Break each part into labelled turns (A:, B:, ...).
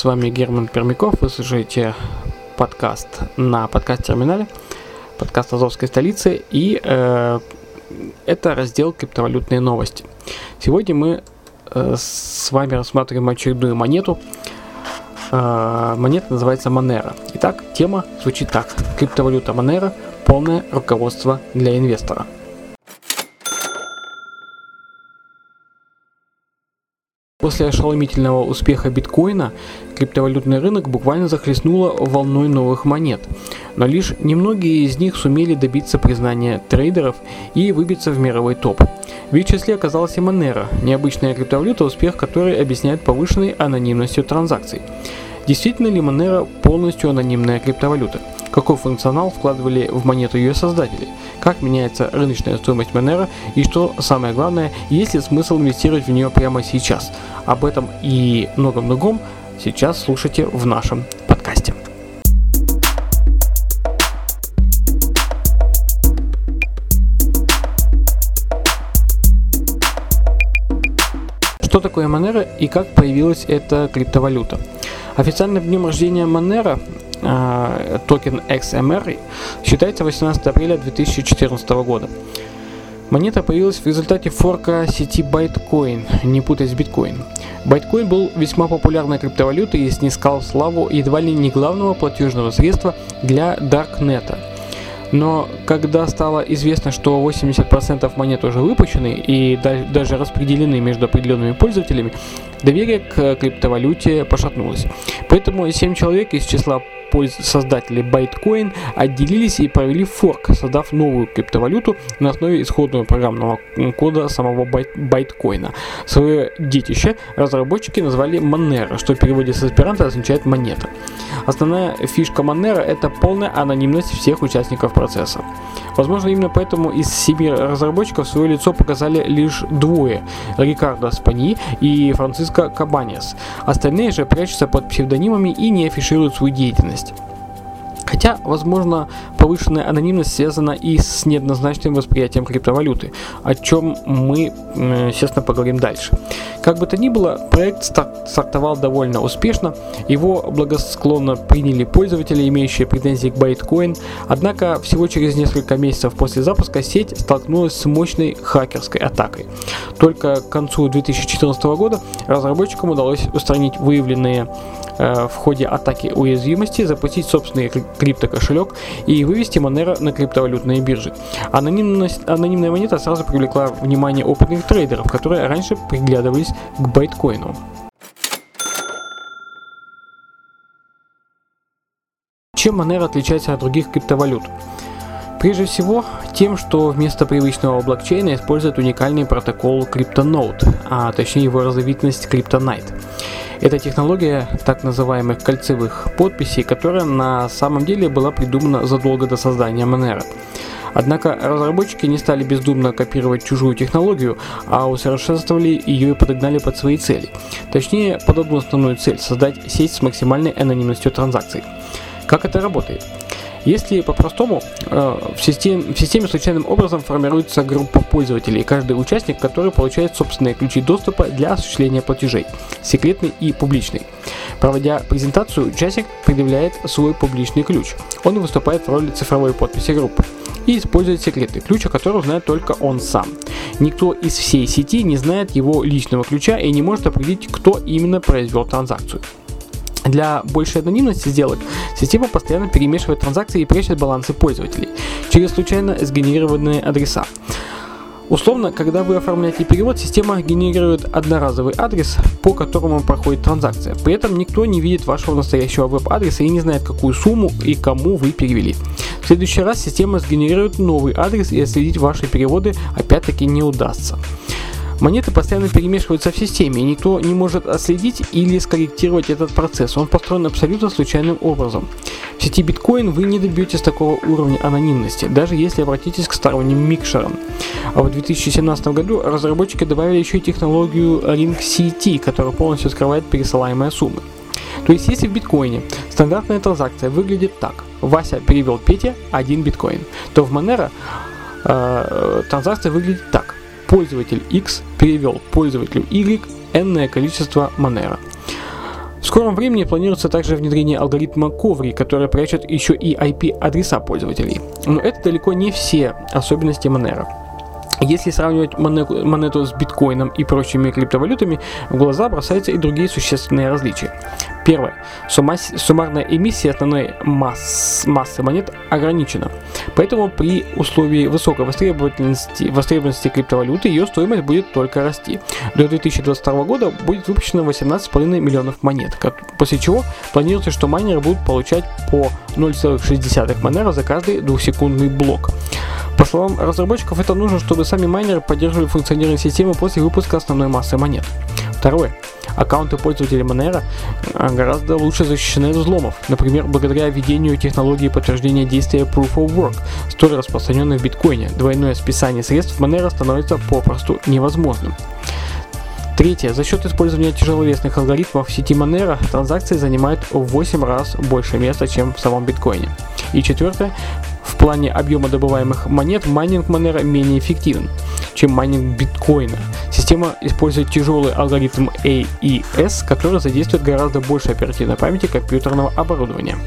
A: С вами Герман Пермяков, вы слушаете подкаст на подкаст-терминале, подкаст Азовской столицы, и э, это раздел криптовалютные новости. Сегодня мы э, с вами рассматриваем очередную монету, Э, монета называется Monero. Итак, тема звучит так. Криптовалюта Monero – полное руководство для инвестора. После ошеломительного успеха биткоина криптовалютный рынок буквально захлестнуло волной новых монет, но лишь немногие из них сумели добиться признания трейдеров и выбиться в мировой топ. В их числе оказалась и Monero, необычная криптовалюта, успех которой объясняет повышенной анонимностью транзакций. Действительно ли Monero полностью анонимная криптовалюта? Какой функционал вкладывали в монету ее создатели? Как меняется рыночная стоимость Monero? И что самое главное, есть ли смысл инвестировать в нее прямо сейчас? Об этом и многом другом сейчас слушайте в нашем подкасте. Что такое Monero и как появилась эта криптовалюта? Официальным днем рождения Monero э, токен XMR считается 18 апреля 2014 года. Монета появилась в результате форка сети Bytecoin, не путай с биткоин. Bytecoin был весьма популярной криптовалютой и снискал славу едва ли не главного платежного средства для Даркнета. Но когда стало известно, что 80% монет уже выпущены и да- даже распределены между определенными пользователями, доверие к криптовалюте пошатнулось. Поэтому 7 человек из числа создателей Bytecoin отделились и провели форк, создав новую криптовалюту на основе исходного программного кода самого Bytecoin. Свое детище разработчики назвали Monero, что в переводе с аспиранта означает монета. Основная фишка Monero – это полная анонимность всех участников процесса. Возможно, именно поэтому из семи разработчиков свое лицо показали лишь двое – Рикардо Спани и Франциско Кабанес. Остальные же прячутся под псевдонимами и не афишируют свою деятельность. Хотя, возможно, повышенная анонимность связана и с неоднозначным восприятием криптовалюты, о чем мы, естественно, поговорим дальше. Как бы то ни было, проект стар- стартовал довольно успешно, его благосклонно приняли пользователи, имеющие претензии к Bytecoin, однако всего через несколько месяцев после запуска сеть столкнулась с мощной хакерской атакой. Только к концу 2014 года разработчикам удалось устранить выявленные э, в ходе атаки уязвимости, запустить собственный кри- криптокошелек и вывести Monero на криптовалютные биржи. Анонимная монета сразу привлекла внимание опытных трейдеров, которые раньше приглядывались к байткоину. Чем Monero отличается от других криптовалют? Прежде всего, тем, что вместо привычного блокчейна использует уникальный протокол CryptoNote, а точнее его разновидность CryptoNight. Это технология так называемых кольцевых подписей, которая на самом деле была придумана задолго до создания Monero. Однако разработчики не стали бездумно копировать чужую технологию, а усовершенствовали ее и подогнали под свои цели. Точнее, под одну основную цель – создать сеть с максимальной анонимностью транзакций. Как это работает? Если по-простому, э, в системе, в системе случайным образом формируется группа пользователей, каждый участник, который получает собственные ключи доступа для осуществления платежей, секретный и публичный. Проводя презентацию, участник предъявляет свой публичный ключ. Он выступает в роли цифровой подписи группы и использует секретный ключ, о котором знает только он сам. Никто из всей сети не знает его личного ключа и не может определить, кто именно произвел транзакцию. Для большей анонимности сделок система постоянно перемешивает транзакции и прячет балансы пользователей через случайно сгенерированные адреса. Условно, когда вы оформляете перевод, система генерирует одноразовый адрес, по которому проходит транзакция. При этом никто не видит вашего настоящего веб-адреса и не знает, какую сумму и кому вы перевели. В следующий раз система сгенерирует новый адрес и отследить ваши переводы опять-таки не удастся. Монеты постоянно перемешиваются в системе, и никто не может отследить или скорректировать этот процесс. Он построен абсолютно случайным образом. В сети биткоин вы не добьетесь такого уровня анонимности, даже если обратитесь к сторонним микшерам. А в 2017 году разработчики добавили еще и технологию Ring CT, которая полностью скрывает пересылаемые суммы. То есть, если в биткоине стандартная транзакция выглядит так, Вася перевел Пете 1 биткоин, то в Monero э, транзакция выглядит так пользователь X перевел пользователю Y n количество Monero. В скором времени планируется также внедрение алгоритма Коври, который прячет еще и IP-адреса пользователей. Но это далеко не все особенности Monero. Если сравнивать монету, с биткоином и прочими криптовалютами, в глаза бросаются и другие существенные различия. Первое. Сумма, суммарная эмиссия основной масс, массы монет ограничена. Поэтому при условии высокой востребованности, востребованности криптовалюты ее стоимость будет только расти. До 2022 года будет выпущено 18,5 миллионов монет, после чего планируется, что майнеры будут получать по 0,6 монера за каждый двухсекундный блок. По словам разработчиков, это нужно, чтобы сами майнеры поддерживали функционирование системы после выпуска основной массы монет. Второе. Аккаунты пользователей Monero а, гораздо лучше защищены от взломов, например, благодаря введению технологии подтверждения действия Proof of Work, столь распространенной в биткоине. Двойное списание средств Monero становится попросту невозможным. Третье. За счет использования тяжеловесных алгоритмов в сети Monero транзакции занимают в 8 раз больше места, чем в самом биткоине. И четвертое. В плане объема добываемых монет майнинг Monero менее эффективен, чем майнинг биткоина. Система использует тяжелый алгоритм AES, который задействует гораздо больше оперативной памяти компьютерного оборудования.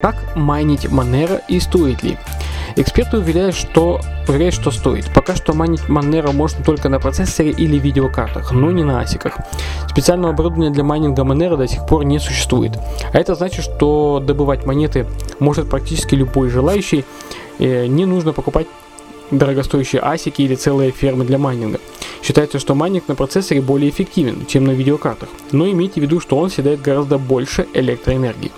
A: Как майнить Monero и стоит ли? Эксперты уверяют, что, уверяют, что стоит. Пока что майнить Monero можно только на процессоре или видеокартах, но не на асиках. Специального оборудования для майнинга Monero до сих пор не существует. А это значит, что добывать монеты может практически любой желающий. Э, не нужно покупать дорогостоящие асики или целые фермы для майнинга. Считается, что майнинг на процессоре более эффективен, чем на видеокартах, но имейте в виду, что он съедает гораздо больше электроэнергии.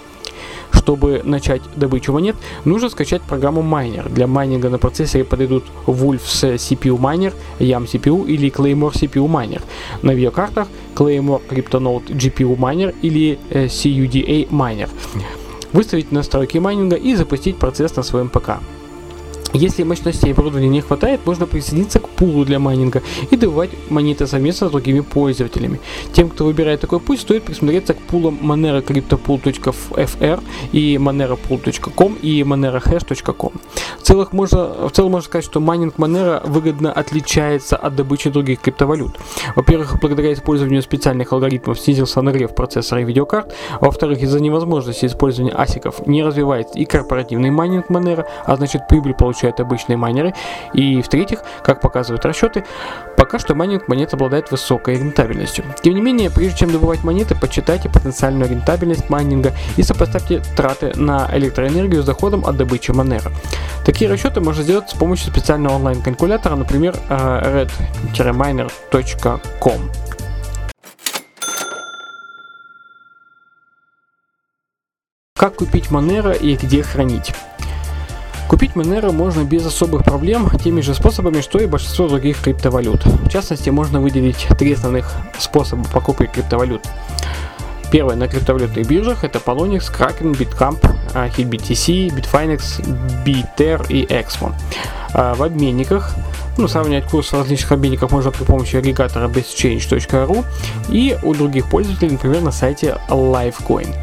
A: Чтобы начать добычу монет, нужно скачать программу Miner. Для майнинга на процессоре подойдут Wolf's CPU Miner, Yam CPU или Claymore CPU Miner. На видеокартах Claymore CryptoNote GPU Miner или э, CUDA Miner. Выставить настройки майнинга и запустить процесс на своем ПК. Если мощностей оборудования не хватает, можно присоединиться к пулу для майнинга и добывать монеты совместно с другими пользователями. Тем, кто выбирает такой путь, стоит присмотреться к пулам Monero CryptoPool.fr и MoneroPool.com и MoneroHash.com. В, целых можно, в целом можно сказать, что майнинг Monero выгодно отличается от добычи других криптовалют. Во-первых, благодаря использованию специальных алгоритмов снизился нагрев процессора и видеокарт, во-вторых, из-за невозможности использования асиков не развивается и корпоративный майнинг Monero, а значит прибыль получается получают обычные майнеры. И в-третьих, как показывают расчеты, пока что майнинг монет обладает высокой рентабельностью. Тем не менее, прежде чем добывать монеты, подсчитайте потенциальную рентабельность майнинга и сопоставьте траты на электроэнергию с доходом от добычи Monero. Такие расчеты можно сделать с помощью специального онлайн-калькулятора, например, э, red-miner.com. Как купить Monero и где хранить? Купить Monero можно без особых проблем теми же способами, что и большинство других криптовалют. В частности, можно выделить три основных способа покупки криптовалют. Первое на криптовалютных биржах это Polonix, Kraken, Bitcamp, HitBTC, Bitfinex, Biter и Exmo. А в обменниках ну, сравнивать курс различных обменников можно при помощи агрегатора bestchange.ru и у других пользователей, например, на сайте Livecoin.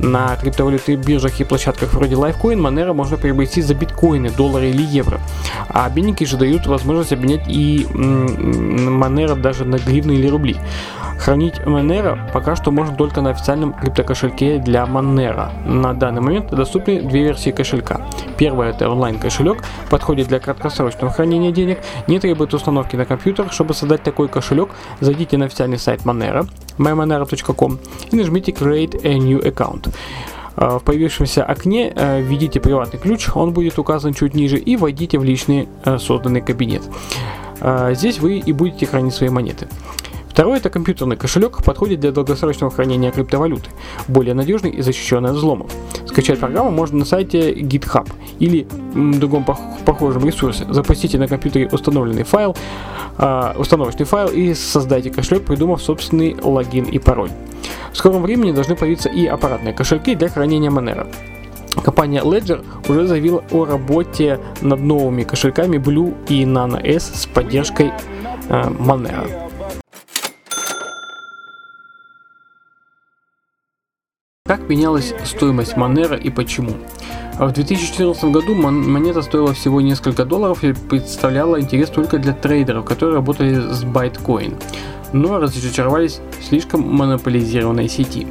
A: На криптовалютных биржах и площадках вроде Lifecoin Monero можно приобрести за биткоины, доллары или евро. А обменники же дают возможность обменять и Monero даже на гривны или рубли. Хранить Monero пока что можно только на официальном криптокошельке для Monero. На данный момент доступны две версии кошелька. Первая это онлайн кошелек, подходит для краткосрочного хранения денег, не требует установки на компьютер. Чтобы создать такой кошелек, зайдите на официальный сайт Monero, mymonero.com и нажмите Create a New Account. В появившемся окне введите приватный ключ, он будет указан чуть ниже, и войдите в личный созданный кабинет. Здесь вы и будете хранить свои монеты. Второй это компьютерный кошелек, подходит для долгосрочного хранения криптовалюты, более надежный и защищенный от взломов. Скачать программу можно на сайте GitHub или другом похожем ресурсе. Запустите на компьютере установленный файл, э, установочный файл и создайте кошелек, придумав собственный логин и пароль. В скором времени должны появиться и аппаратные кошельки для хранения Monero. Компания Ledger уже заявила о работе над новыми кошельками Blue и Nano S с поддержкой э, Monero. Как менялась стоимость Monero и почему? В 2014 году монета стоила всего несколько долларов и представляла интерес только для трейдеров, которые работали с Bitcoin, но разочаровались в слишком монополизированной сети.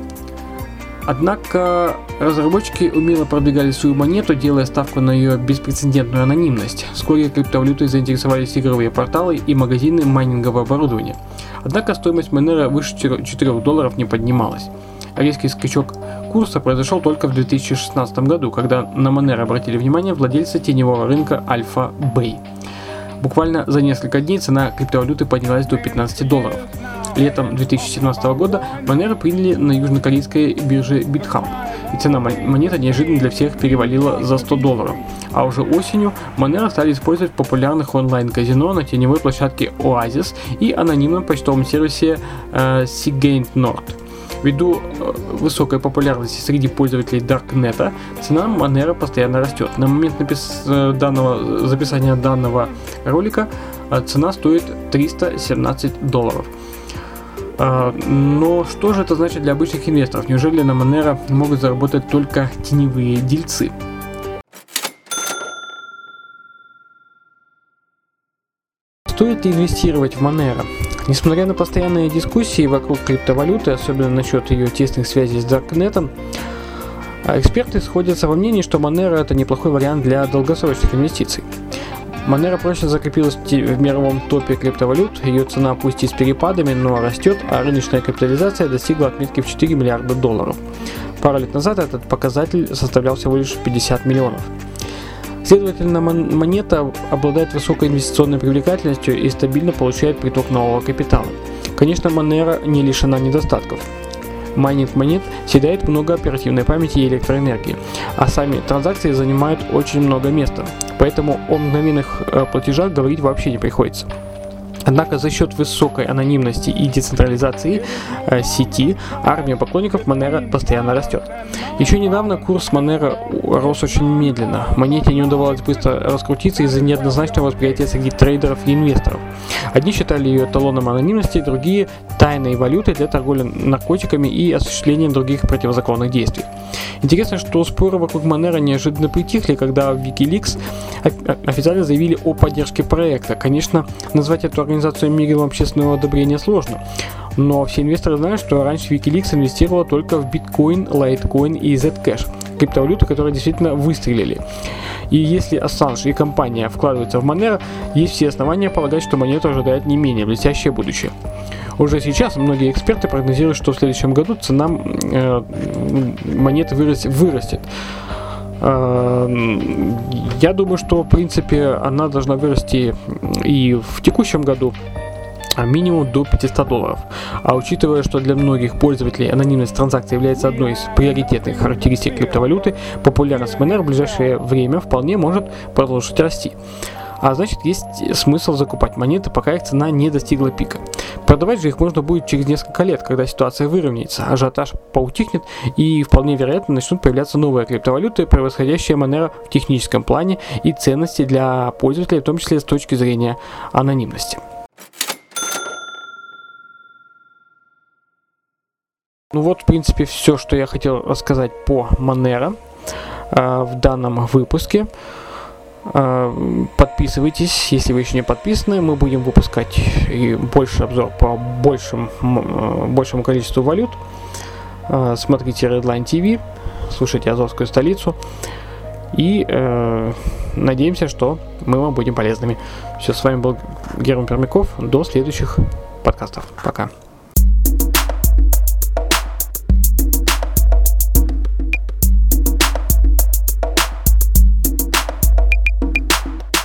A: Однако разработчики умело продвигали свою монету, делая ставку на ее беспрецедентную анонимность. Вскоре криптовалютой заинтересовались игровые порталы и магазины майнингового оборудования. Однако стоимость Monero выше 4 долларов не поднималась. Резкий скачок курса произошел только в 2016 году, когда на Monero обратили внимание владельцы теневого рынка Alpha Bay. Буквально за несколько дней цена криптовалюты поднялась до 15 долларов. Летом 2017 года Monero приняли на южнокорейской бирже BitHump, и цена монеты неожиданно для всех перевалила за 100 долларов. А уже осенью Monero стали использовать в популярных онлайн-казино на теневой площадке Oasis и анонимном почтовом сервисе э, Seagate Nord. Ввиду э, высокой популярности среди пользователей Даркнета, цена Monero постоянно растет. На момент напис... Э, данного, записания данного ролика э, цена стоит 317 долларов. Но что же это значит для обычных инвесторов? Неужели на Monero могут заработать только теневые дельцы? Стоит ли инвестировать в Monero? Несмотря на постоянные дискуссии вокруг криптовалюты, особенно насчет ее тесных связей с Даркнетом, а эксперты сходятся во мнении, что Monero это неплохой вариант для долгосрочных инвестиций. Monero прочно закрепилась в мировом топе криптовалют, ее цена пусть и с перепадами, но растет, а рыночная капитализация достигла отметки в 4 миллиарда долларов. Пару лет назад этот показатель составлял всего лишь 50 миллионов. Следовательно, монета обладает высокой инвестиционной привлекательностью и стабильно получает приток нового капитала. Конечно, Monero не лишена недостатков. Майнинг монет съедает много оперативной памяти и электроэнергии, а сами транзакции занимают очень много места, поэтому о мгновенных э, платежах говорить вообще не приходится. Однако за счет высокой анонимности и децентрализации э, сети армия поклонников Monero постоянно растет. Еще недавно курс Monero рос очень медленно. Монете не удавалось быстро раскрутиться из-за неоднозначного восприятия среди трейдеров и инвесторов. Одни считали ее эталоном анонимности, другие – тайной валютой для торговли наркотиками и осуществления других противозаконных действий. Интересно, что споры вокруг Monero неожиданно притихли, когда в Wikileaks официально заявили о поддержке проекта. Конечно, назвать эту организацию миром общественного одобрения сложно. Но все инвесторы знают, что раньше Wikileaks инвестировала только в биткоин, лайткоин и Zcash, криптовалюты, которые действительно выстрелили. И если Ассанж и компания вкладываются в Monero, есть все основания полагать, что монету ожидает не менее блестящее будущее. Уже сейчас многие эксперты прогнозируют, что в следующем году цена э, монеты вырастет. вырастет. Э, я думаю, что в принципе она должна вырасти и в текущем году а минимум до 500 долларов. А учитывая, что для многих пользователей анонимность транзакции является одной из приоритетных характеристик криптовалюты, популярность Monero в ближайшее время вполне может продолжить расти. А значит, есть смысл закупать монеты, пока их цена не достигла пика. Продавать же их можно будет через несколько лет, когда ситуация выровняется, ажиотаж поутихнет и вполне вероятно начнут появляться новые криптовалюты, превосходящие Monero в техническом плане и ценности для пользователей, в том числе с точки зрения анонимности. Ну вот, в принципе, все, что я хотел рассказать по Monero э, в данном выпуске. Э, подписывайтесь, если вы еще не подписаны. Мы будем выпускать и больше обзор по большим, э, большему количеству валют. Э, смотрите Redline TV, слушайте Азовскую столицу. И э, надеемся, что мы вам будем полезными. Все, с вами был Герман Пермяков. До следующих подкастов. Пока.